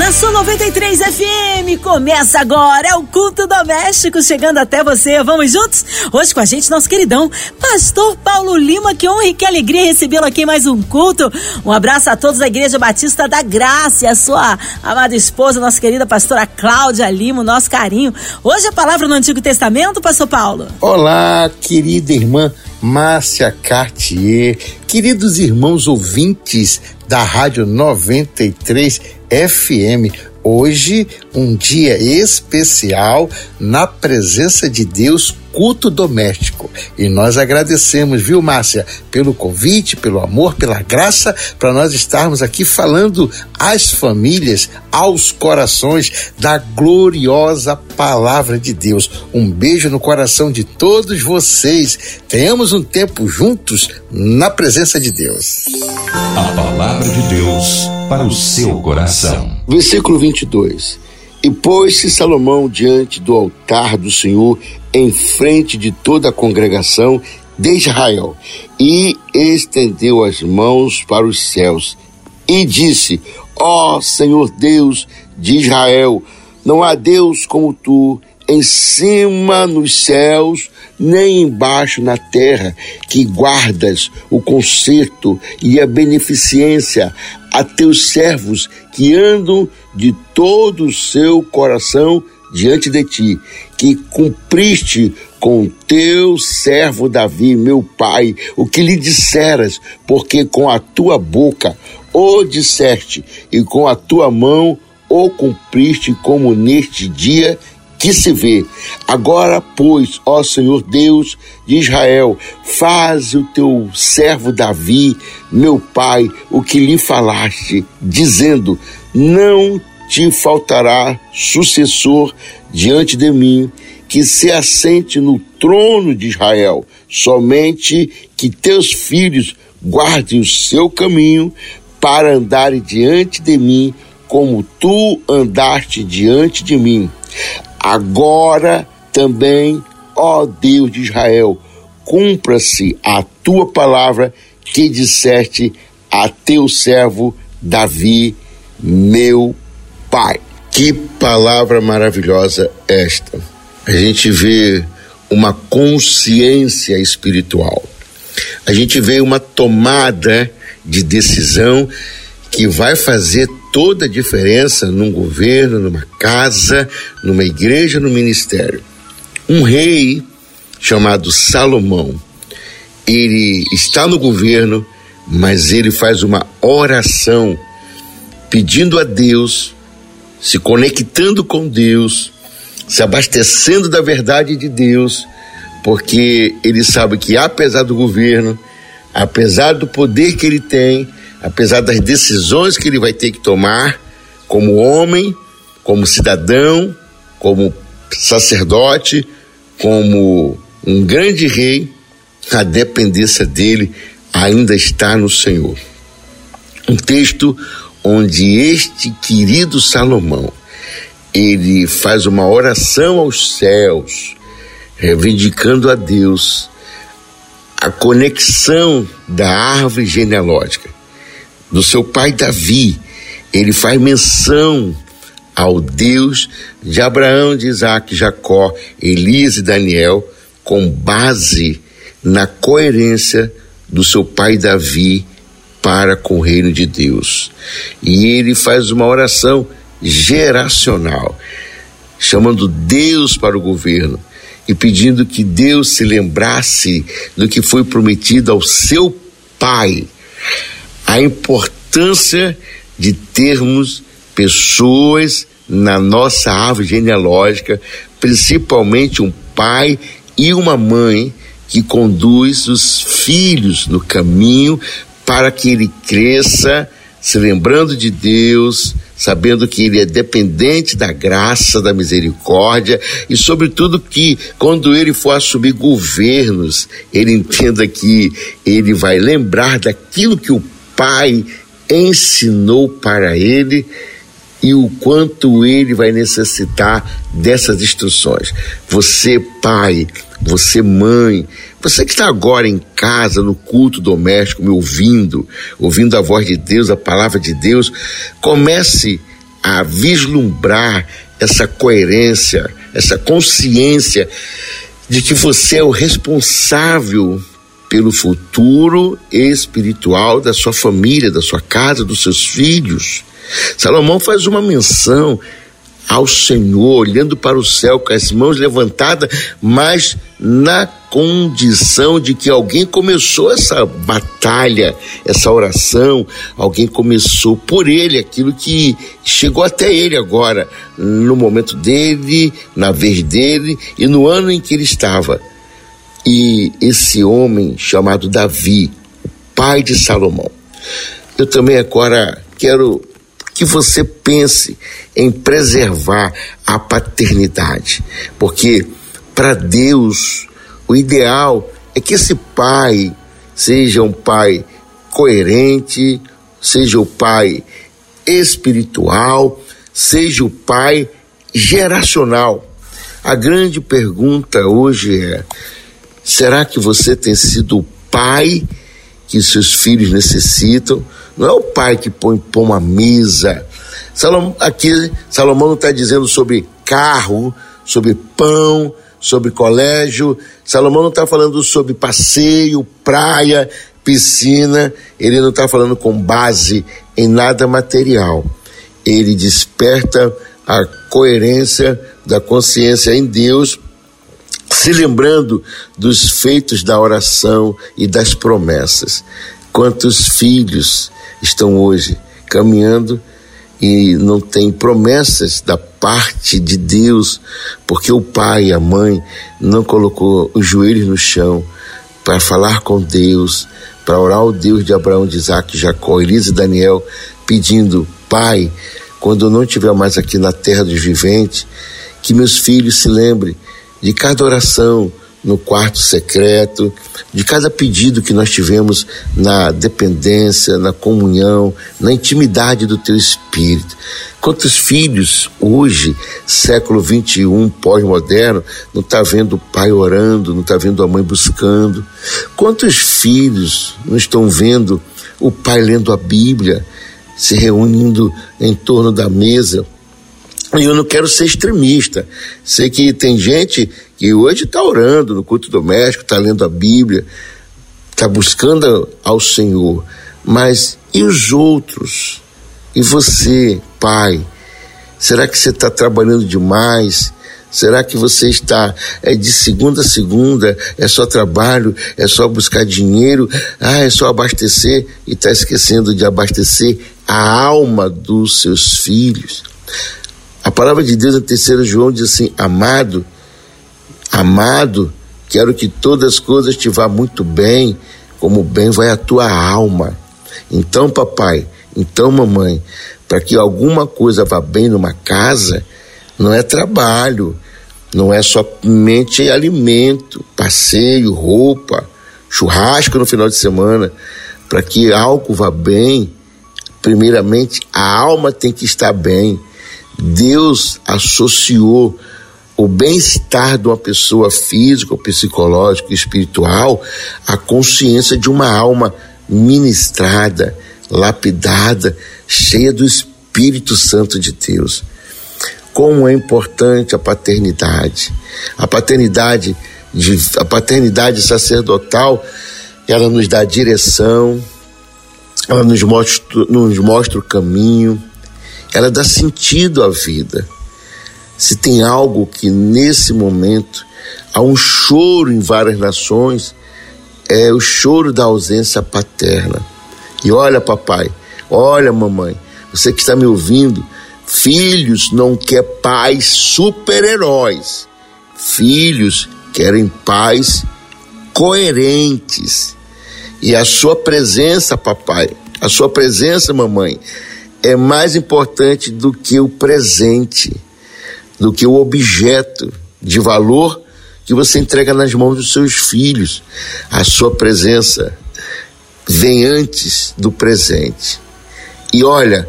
Na sua 93 FM, começa agora é o culto doméstico chegando até você. Vamos juntos? Hoje com a gente, nosso queridão, Pastor Paulo Lima. Que honra e que alegria recebê-lo aqui em mais um culto. Um abraço a todos da Igreja Batista da Graça e a sua amada esposa, nossa querida pastora Cláudia Lima, nosso carinho. Hoje a palavra no Antigo Testamento, Pastor Paulo. Olá, querida irmã Márcia Cartier, queridos irmãos ouvintes da Rádio 93 FM. Hoje, um dia especial na presença de Deus, culto doméstico. E nós agradecemos, viu, Márcia, pelo convite, pelo amor, pela graça, para nós estarmos aqui falando às famílias, aos corações da gloriosa palavra de Deus. Um beijo no coração de todos vocês. Tenhamos um tempo juntos na presença de Deus. A palavra de Deus para o seu coração. Versículo 22. E pôs-se Salomão diante do altar do Senhor, em frente de toda a congregação de Israel, e estendeu as mãos para os céus, e disse: Ó oh, Senhor Deus de Israel, não há Deus como tu, em cima nos céus, nem embaixo na terra, que guardas o conserto e a beneficência a teus servos que andam de todo o seu coração diante de ti, que cumpriste com teu servo Davi, meu pai, o que lhe disseras, porque com a tua boca o disseste e com a tua mão o cumpriste como neste dia que se vê. Agora, pois, ó Senhor Deus de Israel, faz o teu servo Davi, meu pai, o que lhe falaste, dizendo: Não te faltará sucessor diante de mim, que se assente no trono de Israel, somente que teus filhos guardem o seu caminho para andarem diante de mim, como tu andaste diante de mim. Agora também, ó Deus de Israel, cumpra-se a tua palavra que disseste a teu servo Davi, meu pai. Que palavra maravilhosa esta. A gente vê uma consciência espiritual. A gente vê uma tomada de decisão que vai fazer toda a diferença num governo, numa casa, numa igreja, no ministério. Um rei chamado Salomão, ele está no governo, mas ele faz uma oração pedindo a Deus, se conectando com Deus, se abastecendo da verdade de Deus, porque ele sabe que apesar do governo, apesar do poder que ele tem, apesar das decisões que ele vai ter que tomar como homem, como cidadão, como sacerdote, como um grande rei, a dependência dele ainda está no Senhor. Um texto onde este querido Salomão ele faz uma oração aos céus, reivindicando a Deus a conexão da árvore genealógica do seu pai Davi, ele faz menção ao Deus de Abraão, de Isaac, Jacó, Elias e Daniel, com base na coerência do seu pai Davi para com o reino de Deus. E ele faz uma oração geracional, chamando Deus para o governo e pedindo que Deus se lembrasse do que foi prometido ao seu pai a importância de termos pessoas na nossa árvore genealógica, principalmente um pai e uma mãe que conduz os filhos no caminho para que ele cresça se lembrando de Deus, sabendo que ele é dependente da graça, da misericórdia e, sobretudo, que quando ele for assumir governos, ele entenda que ele vai lembrar daquilo que o pai ensinou para ele e o quanto ele vai necessitar dessas instruções. Você, pai, você, mãe, você que está agora em casa, no culto doméstico, me ouvindo, ouvindo a voz de Deus, a palavra de Deus, comece a vislumbrar essa coerência, essa consciência de que você é o responsável pelo futuro espiritual da sua família, da sua casa, dos seus filhos. Salomão faz uma menção ao Senhor, olhando para o céu com as mãos levantadas, mas na condição de que alguém começou essa batalha, essa oração, alguém começou por ele aquilo que chegou até ele agora, no momento dele, na vez dele e no ano em que ele estava. E esse homem chamado Davi, o pai de Salomão. Eu também agora quero que você pense em preservar a paternidade, porque para Deus o ideal é que esse pai seja um pai coerente, seja o pai espiritual, seja o pai geracional. A grande pergunta hoje é: será que você tem sido o pai que seus filhos necessitam? Não é o pai que põe pão à mesa. Salomão, aqui, Salomão está dizendo sobre carro, sobre pão, sobre colégio. Salomão não está falando sobre passeio, praia, piscina. Ele não está falando com base em nada material. Ele desperta a coerência da consciência em Deus, se lembrando dos feitos da oração e das promessas. Quantos filhos estão hoje caminhando e não têm promessas da parte de Deus, porque o pai e a mãe não colocou os joelhos no chão para falar com Deus, para orar ao Deus de Abraão, de Isaac, Jacó, Elisa e Daniel, pedindo: Pai, quando eu não estiver mais aqui na terra dos viventes, que meus filhos se lembrem de cada oração, no quarto secreto, de cada pedido que nós tivemos na dependência, na comunhão, na intimidade do teu espírito. Quantos filhos hoje, século 21, pós-moderno, não está vendo o pai orando, não está vendo a mãe buscando? Quantos filhos não estão vendo o pai lendo a Bíblia, se reunindo em torno da mesa? E eu não quero ser extremista. Sei que tem gente que hoje está orando no culto doméstico, está lendo a Bíblia, está buscando ao Senhor. Mas e os outros? E você, pai? Será que você está trabalhando demais? Será que você está é, de segunda a segunda? É só trabalho? É só buscar dinheiro? Ah, é só abastecer e está esquecendo de abastecer a alma dos seus filhos? A palavra de Deus em 3 João diz assim: Amado, amado, quero que todas as coisas te vá muito bem, como bem vai a tua alma. Então, papai, então, mamãe, para que alguma coisa vá bem numa casa, não é trabalho, não é somente alimento, passeio, roupa, churrasco no final de semana. Para que algo vá bem, primeiramente a alma tem que estar bem. Deus associou o bem-estar de uma pessoa física, psicológica, espiritual à consciência de uma alma ministrada, lapidada, cheia do Espírito Santo de Deus. Como é importante a paternidade. A paternidade, a paternidade sacerdotal, ela nos dá direção, ela nos mostra, nos mostra o caminho, ela dá sentido à vida. Se tem algo que nesse momento há um choro em várias nações, é o choro da ausência paterna. E olha, papai, olha, mamãe, você que está me ouvindo, filhos não quer pais super-heróis. Filhos querem pais coerentes. E a sua presença, papai, a sua presença, mamãe, é mais importante do que o presente, do que o objeto de valor que você entrega nas mãos dos seus filhos. A sua presença vem antes do presente. E olha,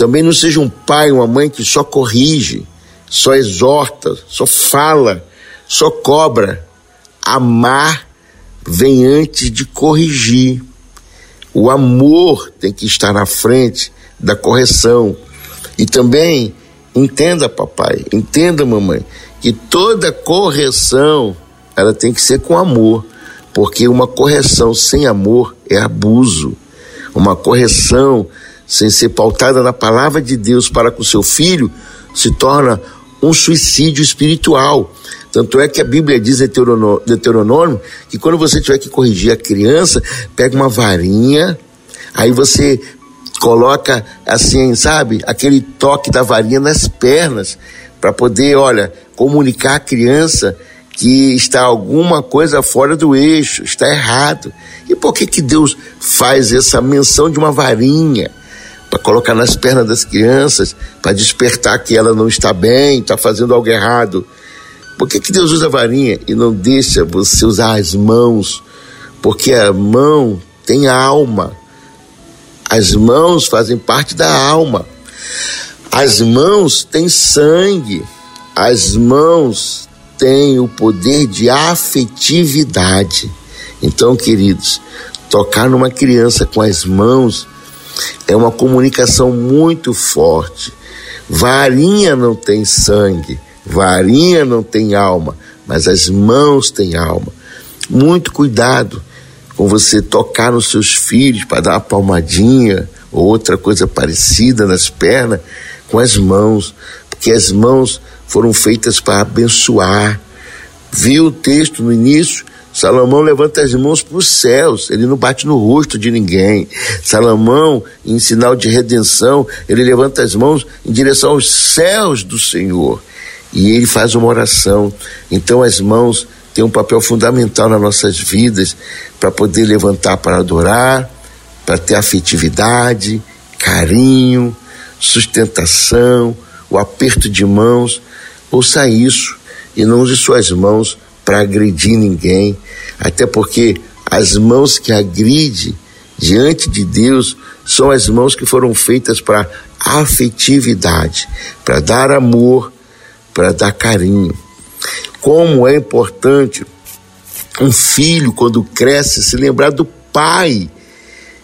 Também não seja um pai, uma mãe que só corrige, só exorta, só fala, só cobra. Amar vem antes de corrigir. O amor tem que estar na frente da correção. E também entenda, papai, entenda, mamãe, que toda correção ela tem que ser com amor, porque uma correção sem amor é abuso. Uma correção sem ser pautada na palavra de Deus para com seu filho se torna um suicídio espiritual. Tanto é que a Bíblia diz em Deuteronômio que quando você tiver que corrigir a criança, pega uma varinha, aí você coloca assim, sabe, aquele toque da varinha nas pernas, para poder, olha, comunicar à criança que está alguma coisa fora do eixo, está errado. E por que que Deus faz essa menção de uma varinha? Para colocar nas pernas das crianças, para despertar que ela não está bem, está fazendo algo errado. Por que, que Deus usa a varinha e não deixa você usar as mãos? Porque a mão tem alma. As mãos fazem parte da alma. As mãos têm sangue. As mãos têm o poder de afetividade. Então, queridos, tocar numa criança com as mãos é uma comunicação muito forte. Varinha não tem sangue Varinha não tem alma, mas as mãos têm alma. Muito cuidado com você tocar nos seus filhos para dar uma palmadinha ou outra coisa parecida nas pernas com as mãos, porque as mãos foram feitas para abençoar. Viu o texto no início? Salomão levanta as mãos para os céus, ele não bate no rosto de ninguém. Salomão, em sinal de redenção, ele levanta as mãos em direção aos céus do Senhor e ele faz uma oração. Então as mãos têm um papel fundamental nas nossas vidas para poder levantar para adorar, para ter afetividade, carinho, sustentação, o aperto de mãos. Ouça isso e não use suas mãos para agredir ninguém, até porque as mãos que agride diante de Deus são as mãos que foram feitas para afetividade, para dar amor, para dar carinho. Como é importante um filho, quando cresce, se lembrar do pai,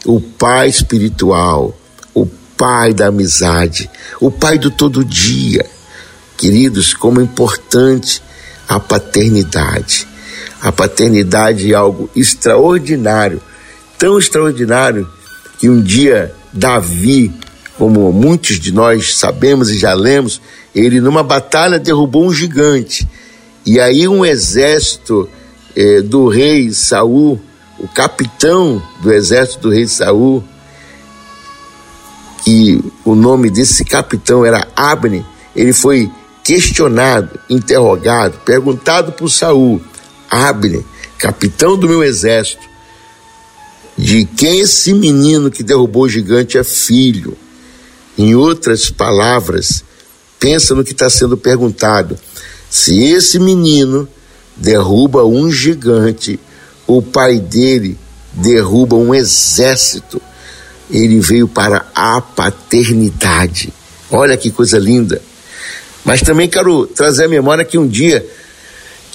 o pai espiritual, o pai da amizade, o pai do todo dia. Queridos, como é importante a paternidade. A paternidade é algo extraordinário, tão extraordinário que um dia Davi, como muitos de nós sabemos e já lemos, ele numa batalha derrubou um gigante. E aí um exército eh, do rei Saul, o capitão do exército do rei Saul, e o nome desse capitão era Abner, ele foi questionado, interrogado, perguntado por Saul, Abner, capitão do meu exército, de quem esse menino que derrubou o gigante é filho. Em outras palavras, Pensa no que está sendo perguntado. Se esse menino derruba um gigante, o pai dele derruba um exército. Ele veio para a paternidade. Olha que coisa linda. Mas também quero trazer à memória que um dia,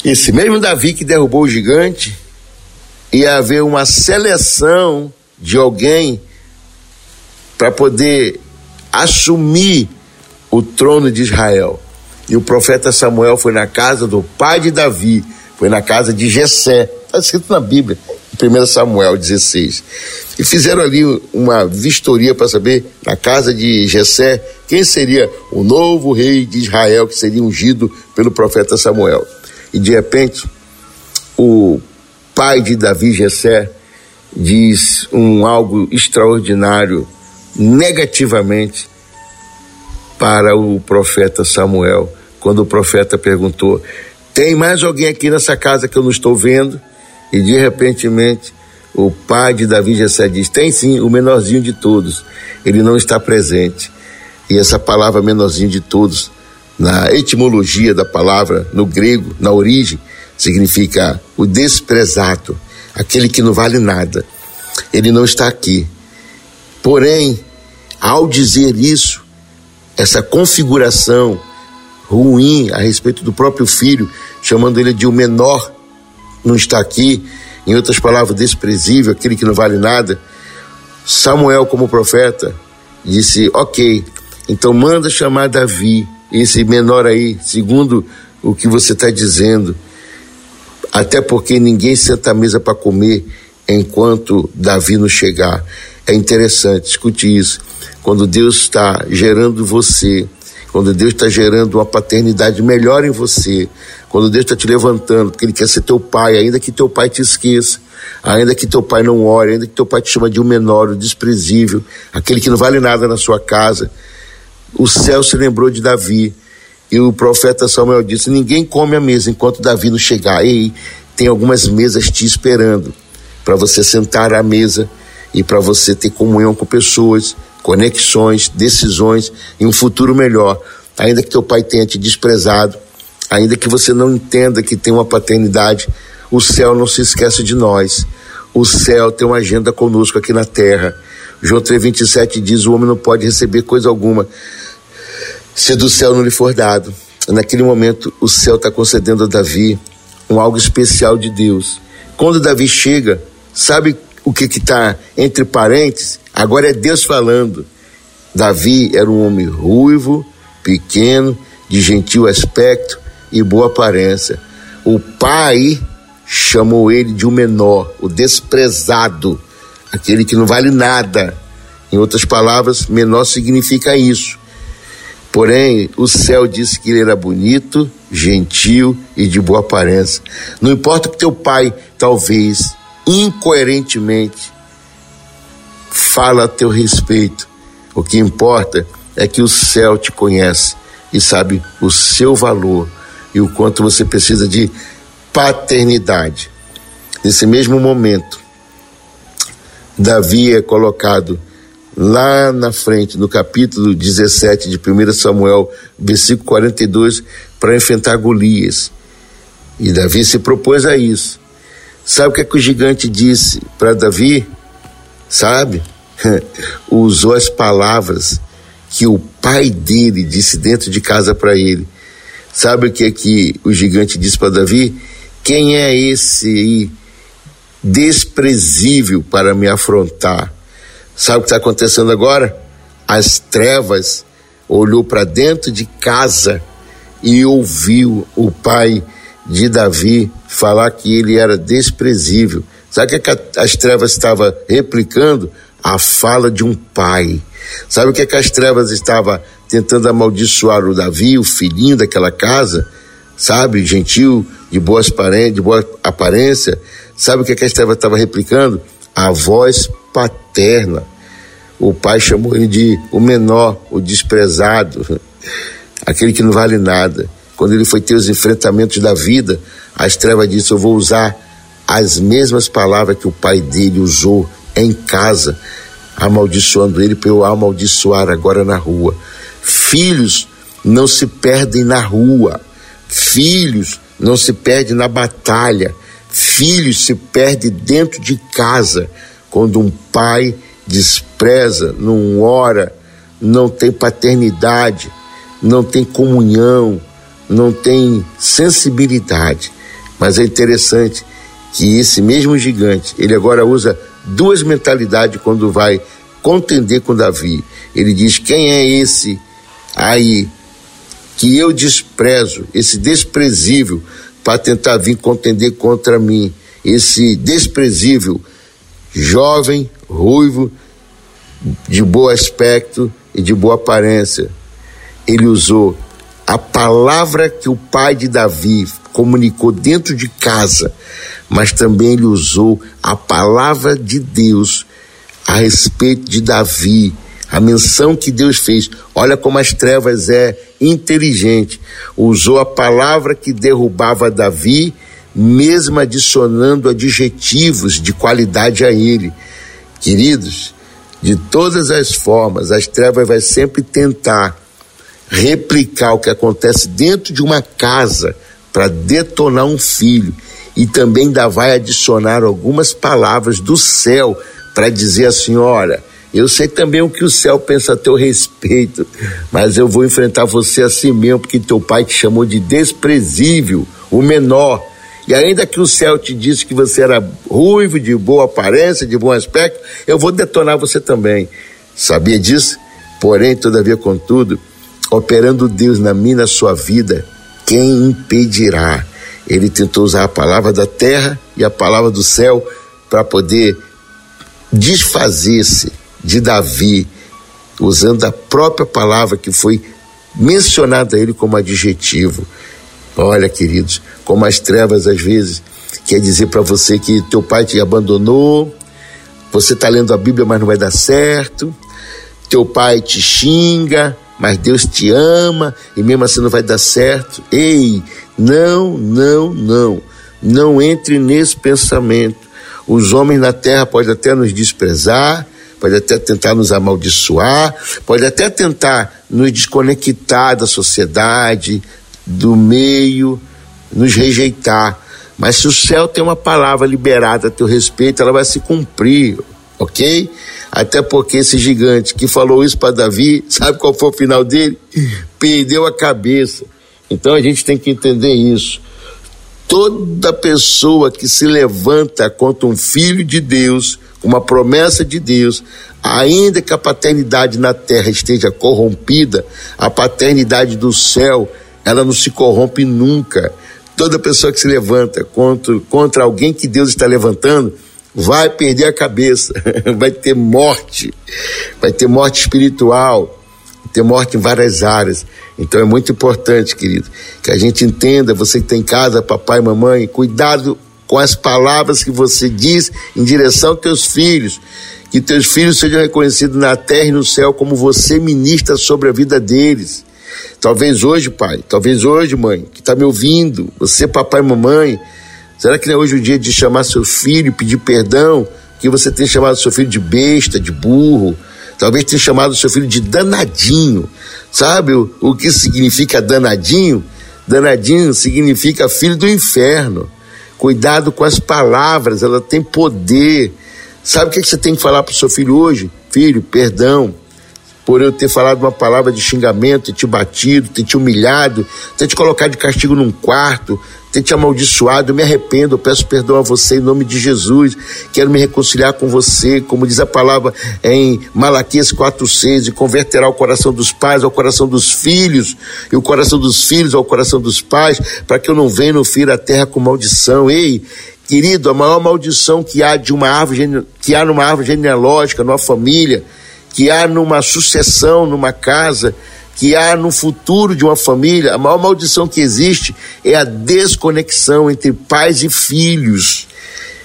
esse mesmo Davi que derrubou o gigante, ia haver uma seleção de alguém para poder assumir o trono de Israel. E o profeta Samuel foi na casa do pai de Davi, foi na casa de Jessé. Está escrito na Bíblia, em 1 Samuel 16. E fizeram ali uma vistoria para saber, na casa de Jessé, quem seria o novo rei de Israel que seria ungido pelo profeta Samuel. E de repente, o pai de Davi, Jessé, diz um algo extraordinário negativamente para o profeta Samuel, quando o profeta perguntou: Tem mais alguém aqui nessa casa que eu não estou vendo? E de repentemente o pai de Davi Jessé diz: Tem sim, o menorzinho de todos. Ele não está presente. E essa palavra menorzinho de todos, na etimologia da palavra, no grego, na origem, significa o desprezado, aquele que não vale nada. Ele não está aqui. Porém, ao dizer isso, essa configuração ruim a respeito do próprio filho, chamando ele de o menor, não está aqui, em outras palavras, desprezível, aquele que não vale nada. Samuel, como profeta, disse: Ok, então manda chamar Davi, esse menor aí, segundo o que você está dizendo. Até porque ninguém senta à mesa para comer enquanto Davi não chegar. É interessante, escute isso. Quando Deus está gerando você, quando Deus está gerando uma paternidade melhor em você, quando Deus está te levantando, porque Ele quer ser teu pai, ainda que teu pai te esqueça, ainda que teu pai não ore, ainda que teu pai te chama de um menor, um desprezível, aquele que não vale nada na sua casa. O céu se lembrou de Davi. E o profeta Samuel disse: Ninguém come a mesa enquanto Davi não chegar. Ei, tem algumas mesas te esperando para você sentar à mesa e para você ter comunhão com pessoas, conexões, decisões e um futuro melhor. Ainda que teu pai tenha te desprezado, ainda que você não entenda que tem uma paternidade, o céu não se esquece de nós. O céu tem uma agenda conosco aqui na terra. João 3,27 diz: o homem não pode receber coisa alguma se do céu não lhe for dado. Naquele momento, o céu está concedendo a Davi um algo especial de Deus. Quando Davi chega, sabe o que está entre parênteses? Agora é Deus falando. Davi era um homem ruivo, pequeno, de gentil aspecto e boa aparência. O pai chamou ele de um menor, o desprezado, aquele que não vale nada. Em outras palavras, menor significa isso. Porém, o céu disse que ele era bonito, gentil e de boa aparência. Não importa que teu pai, talvez, incoerentemente, fala a teu respeito. O que importa é que o céu te conhece e sabe o seu valor e o quanto você precisa de paternidade. Nesse mesmo momento, Davi é colocado lá na frente, no capítulo 17 de 1 Samuel, versículo 42, para enfrentar Golias. E Davi se propôs a isso. Sabe o que, é que o gigante disse para Davi? Sabe? Usou as palavras que o pai dele disse dentro de casa para ele. Sabe o que é que o gigante disse para Davi? Quem é esse aí desprezível para me afrontar? Sabe o que está acontecendo agora? As trevas olhou para dentro de casa e ouviu o pai de Davi falar que ele era desprezível. Sabe o que, é que as trevas estavam replicando? A fala de um pai. Sabe o que, é que as trevas estavam tentando amaldiçoar o Davi, o filhinho daquela casa? Sabe, gentil, de boas de boa aparência. Sabe o que, é que as trevas estavam replicando? A voz paterna. O pai chamou ele de o menor, o desprezado, aquele que não vale nada. Quando ele foi ter os enfrentamentos da vida, as trevas disse: Eu vou usar as mesmas palavras que o pai dele usou em casa, amaldiçoando ele para eu amaldiçoar agora na rua. Filhos não se perdem na rua, filhos não se perdem na batalha, filhos se perdem dentro de casa, quando um pai despreza, não ora, não tem paternidade, não tem comunhão, não tem sensibilidade. Mas é interessante que esse mesmo gigante, ele agora usa duas mentalidades quando vai contender com Davi. Ele diz: Quem é esse aí que eu desprezo, esse desprezível, para tentar vir contender contra mim? Esse desprezível jovem, ruivo, de bom aspecto e de boa aparência. Ele usou a palavra que o pai de Davi comunicou dentro de casa, mas também ele usou a palavra de Deus a respeito de Davi, a menção que Deus fez. Olha como as trevas é inteligente. Usou a palavra que derrubava Davi mesmo adicionando adjetivos de qualidade a ele. Queridos, de todas as formas, as trevas vai sempre tentar replicar o que acontece dentro de uma casa para detonar um filho e também ainda vai adicionar algumas palavras do céu para dizer assim, olha, Eu sei também o que o céu pensa a teu respeito, mas eu vou enfrentar você assim mesmo, porque teu pai te chamou de desprezível, o menor. E ainda que o céu te disse que você era ruivo, de boa aparência, de bom aspecto, eu vou detonar você também. Sabia disso? Porém, todavia, contudo, operando Deus na minha na sua vida, quem impedirá? Ele tentou usar a palavra da terra e a palavra do céu para poder desfazer-se de Davi, usando a própria palavra que foi mencionada a ele como adjetivo. Olha, queridos, como as trevas às vezes quer dizer para você que teu pai te abandonou, você está lendo a Bíblia, mas não vai dar certo, teu pai te xinga, mas Deus te ama e mesmo assim não vai dar certo. Ei, não, não, não. Não entre nesse pensamento. Os homens na terra podem até nos desprezar, pode até tentar nos amaldiçoar, pode até tentar nos desconectar da sociedade, do meio, nos rejeitar. Mas se o céu tem uma palavra liberada a teu respeito, ela vai se cumprir, ok? Até porque esse gigante que falou isso para Davi, sabe qual foi o final dele? Perdeu a cabeça. Então a gente tem que entender isso. Toda pessoa que se levanta contra um filho de Deus, uma promessa de Deus, ainda que a paternidade na terra esteja corrompida, a paternidade do céu, ela não se corrompe nunca. Toda pessoa que se levanta contra, contra alguém que Deus está levantando, vai perder a cabeça, vai ter morte, vai ter morte espiritual, ter morte em várias áreas. Então é muito importante, querido, que a gente entenda, você que tem em casa, papai mamãe, cuidado com as palavras que você diz em direção aos teus filhos. Que teus filhos sejam reconhecidos na terra e no céu como você ministra sobre a vida deles. Talvez hoje, pai, talvez hoje, mãe, que está me ouvindo, você, papai e mamãe, será que não é hoje o dia de chamar seu filho pedir perdão? Que você tem chamado seu filho de besta, de burro, talvez tenha chamado seu filho de danadinho. Sabe o, o que significa danadinho? Danadinho significa filho do inferno. Cuidado com as palavras, ela tem poder. Sabe o que, você tem que falar para o seu filho hoje? Filho, perdão por eu ter falado uma palavra de xingamento, ter te batido, ter te humilhado, ter te colocado de castigo num quarto, ter te amaldiçoado, eu me arrependo, eu peço perdão a você em nome de Jesus, quero me reconciliar com você, como diz a palavra em Malaquias 4,6, e converterá o coração dos pais ao coração dos filhos, e o coração dos filhos ao coração dos pais, para que eu não venha no fira a terra com maldição. Ei, querido, a maior maldição que há de uma árvore, que há numa árvore genealógica, numa família, que há numa sucessão, numa casa, que há no futuro de uma família, a maior maldição que existe é a desconexão entre pais e filhos.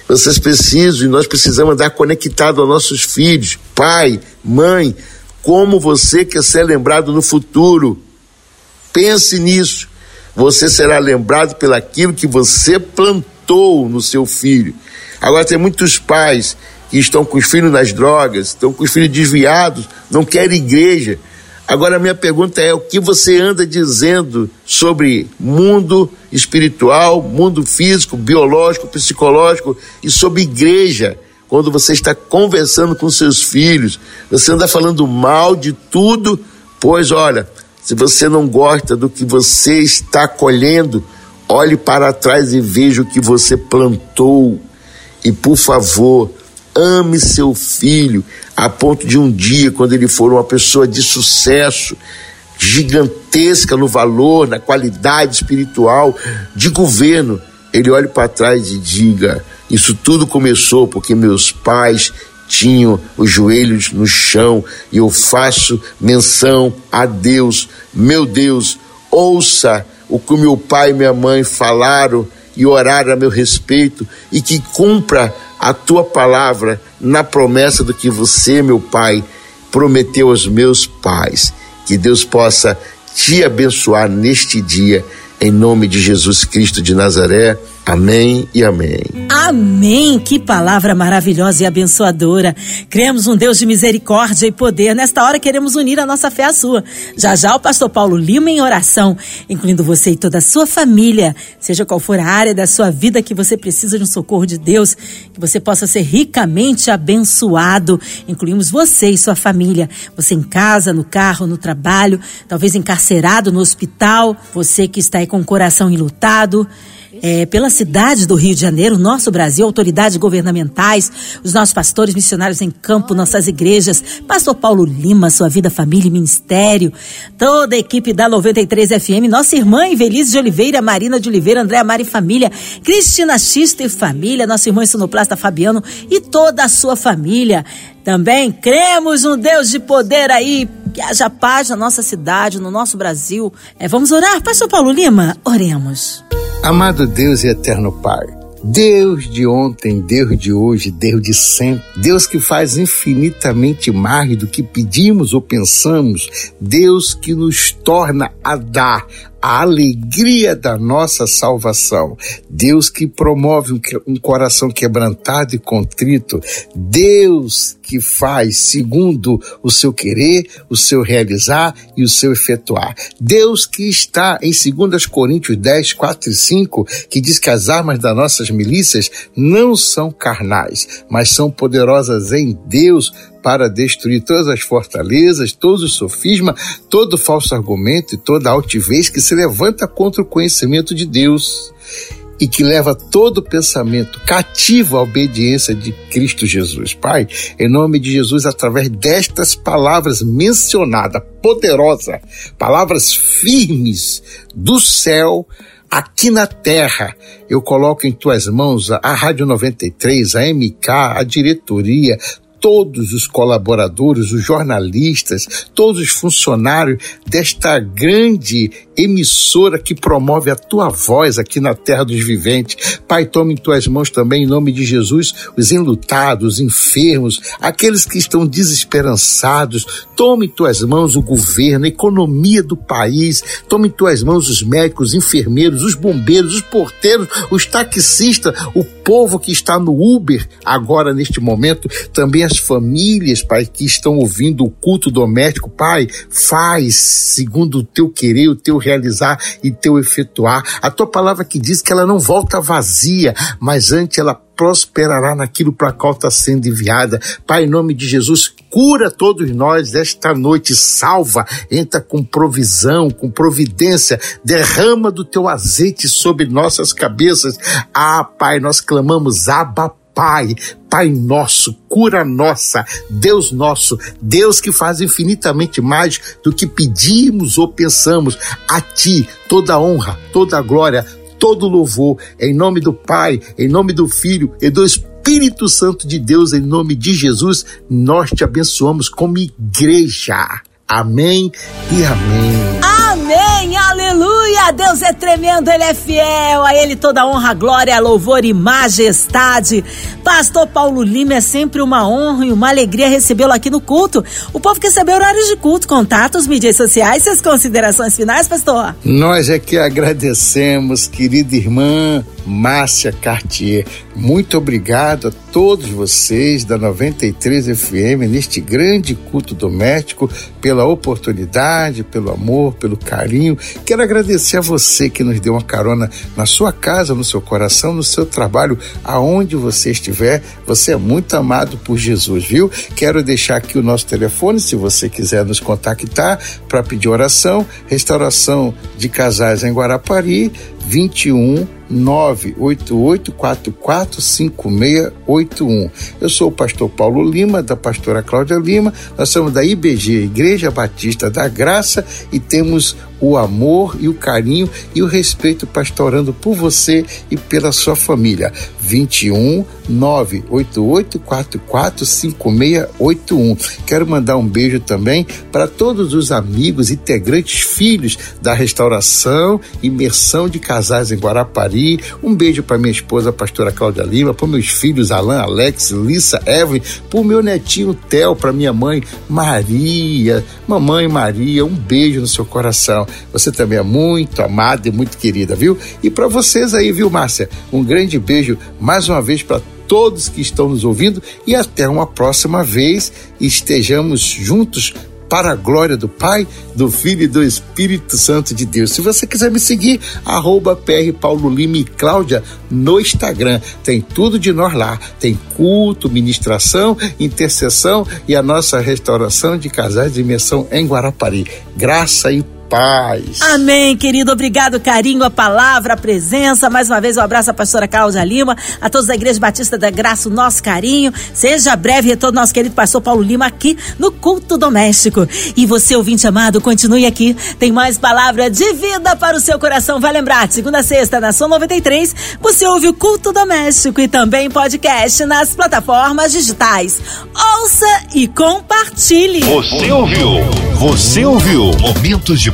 Vocês precisam e nós precisamos andar conectado aos nossos filhos, pai, mãe, como você quer ser lembrado no futuro. Pense nisso. Você será lembrado pelaquilo que você plantou no seu filho. Agora tem muitos pais que estão com os filhos nas drogas, estão com os filhos desviados, não querem igreja, Agora, minha pergunta é: o que você anda dizendo sobre mundo espiritual, mundo físico, biológico, psicológico e sobre igreja? Quando você está conversando com seus filhos, você anda falando mal de tudo, pois olha, se você não gosta do que você está colhendo, olhe para trás e veja o que você plantou. E por favor, ame seu filho, a ponto de um dia, quando ele for uma pessoa de sucesso, gigantesca no valor, na qualidade espiritual, de governo, ele olhe para trás e diga: Isso tudo começou porque meus pais tinham os joelhos no chão e eu faço menção a Deus, meu Deus, ouça o que meu pai e minha mãe falaram e oraram a meu respeito e que cumpra a tua palavra na promessa do que você, meu Pai, prometeu aos meus pais. Que Deus possa te abençoar neste dia, em nome de Jesus Cristo de Nazaré. Amém e amém. Amém! Que palavra maravilhosa e abençoadora. Cremos um Deus de misericórdia e poder. Nesta hora queremos unir a nossa fé à sua. Já já o pastor Paulo Lima em oração, incluindo você e toda a sua família. Seja qual for a área da sua vida que você precisa de um socorro de Deus, que você possa ser ricamente abençoado. Incluímos você e sua família. Você em casa, no carro, no trabalho, talvez encarcerado no hospital. Você que está aí com o coração enlutado é, pela cidade do Rio de Janeiro, nosso Brasil, autoridades governamentais, os nossos pastores missionários em campo, nossas igrejas, Pastor Paulo Lima, sua vida, família e ministério, toda a equipe da 93 FM, nossa irmã Invelise de Oliveira, Marina de Oliveira, Andréa Mari Família, Cristina Xista e família, nosso irmão Sonoplasta Fabiano e toda a sua família. Também cremos um Deus de poder aí, que haja paz na nossa cidade, no nosso Brasil. É, vamos orar, Pastor Paulo Lima? Oremos. Amado Deus e eterno Pai, Deus de ontem, Deus de hoje, Deus de sempre, Deus que faz infinitamente mais do que pedimos ou pensamos, Deus que nos torna a dar a alegria da nossa salvação. Deus que promove um, coração quebrantado e contrito. Deus que faz segundo o seu querer, o seu realizar e o seu efetuar. Deus que está em 2 Coríntios 10, 4 e 5, que diz que as armas das nossas milícias não são carnais, mas são poderosas em Deus para destruir todas as fortalezas, todos os sofismas, todo falso argumento e toda altivez que se levanta contra o conhecimento de Deus e que leva todo pensamento cativo à obediência de Cristo Jesus. Pai, em nome de Jesus, através destas palavras mencionadas, poderosa, palavras firmes do céu, aqui na terra, eu coloco em tuas mãos a Rádio 93, a MK, a diretoria, todos os colaboradores, os jornalistas, todos os funcionários desta grande emissora que promove a tua voz aqui na terra dos viventes. Pai, tome em tuas mãos também, em nome de Jesus, os enlutados, os enfermos, aqueles que estão desesperançados. Tome em tuas mãos o governo, a economia do país. Tome em tuas mãos os médicos, os enfermeiros, os bombeiros, os porteiros, os taxistas, o povo que está no Uber agora neste momento, também as famílias, Pai, que estão ouvindo o culto doméstico. Pai, faz segundo o teu querer, o teu realizar e teu efetuar. A tua palavra que diz que ela não volta vazia, mas antes ela prosperará naquilo para qual está sendo enviada. Pai, em nome de Jesus, cura todos nós esta noite, salva, entra com provisão, com providência, derrama do teu azeite sobre nossas cabeças. Ah, Pai, nós clamamos, Abba, Pai, Pai nosso, cura nossa, Deus nosso, Deus que faz infinitamente mais do que pedimos ou pensamos. A Ti toda honra, toda glória, todo louvor, em nome do Pai, em nome do Filho e do Espírito Santo de Deus, em nome de Jesus, nós te abençoamos como igreja. Amém e amém. Amém, aleluia! Deus é tremendo, Ele é fiel, a Ele toda honra, glória, louvor e majestade. Pastor Paulo Lima, é sempre uma honra e uma alegria recebê-lo aqui no culto. O povo quer saber horários de culto, contatos, mídias sociais, suas considerações finais, pastor? Nós é que agradecemos, querida irmã Márcia Cartier. Muito obrigado a todos vocês da 93 FM neste grande culto doméstico pela oportunidade, pelo amor, pelo carinho. Quero agradecer a você que nos deu uma carona na sua casa, no seu coração, no seu trabalho, aonde você estiver. Você é muito amado por Jesus, viu? Quero deixar aqui o nosso telefone, se você quiser nos contactar para pedir oração, restauração de casais em Guarapari, 21 988445681. Eu sou o pastor Paulo Lima, da pastora Cláudia Lima. Nós somos da IBG, Igreja Batista da Graça, e temos o amor e o carinho e o respeito pastorando por você e pela sua família. 21 988445681. Quero mandar um beijo também para todos os amigos, integrantes, filhos da restauração, imersão de casais em Guarapari. Um beijo para minha esposa, a pastora Cláudia Lima, para meus filhos Alan, Alex, Lissa, Evelyn, para o meu netinho Theo, para minha mãe Maria. Mamãe Maria, um beijo no seu coração. Você também é muito amada e muito querida, viu? E para vocês aí, viu, Márcia? Um grande beijo mais uma vez para todos que estão nos ouvindo e até uma próxima vez estejamos juntos para a glória do Pai, do Filho e do Espírito Santo de Deus. Se você quiser me seguir, arroba PR Paulo Lima e Cláudia no Instagram. Tem tudo de nós lá. Tem culto, ministração, intercessão e a nossa restauração de casais de imersão em Guarapari. Graça e paz. Amém, querido. Obrigado, carinho, a palavra, a presença. Mais uma vez, um abraço à pastora Cláudia Lima, a todos da Igreja Batista da Graça, o nosso carinho. Seja breve retorno nosso querido pastor Paulo Lima aqui no Culto Doméstico. E você, ouvinte amado, continue aqui. Tem mais palavra de vida para o seu coração. Vai lembrar, segunda a sexta, na Som 93, você ouve o Culto Doméstico e também podcast nas plataformas digitais. Ouça e compartilhe. Você ouviu? Você ouviu? Momentos de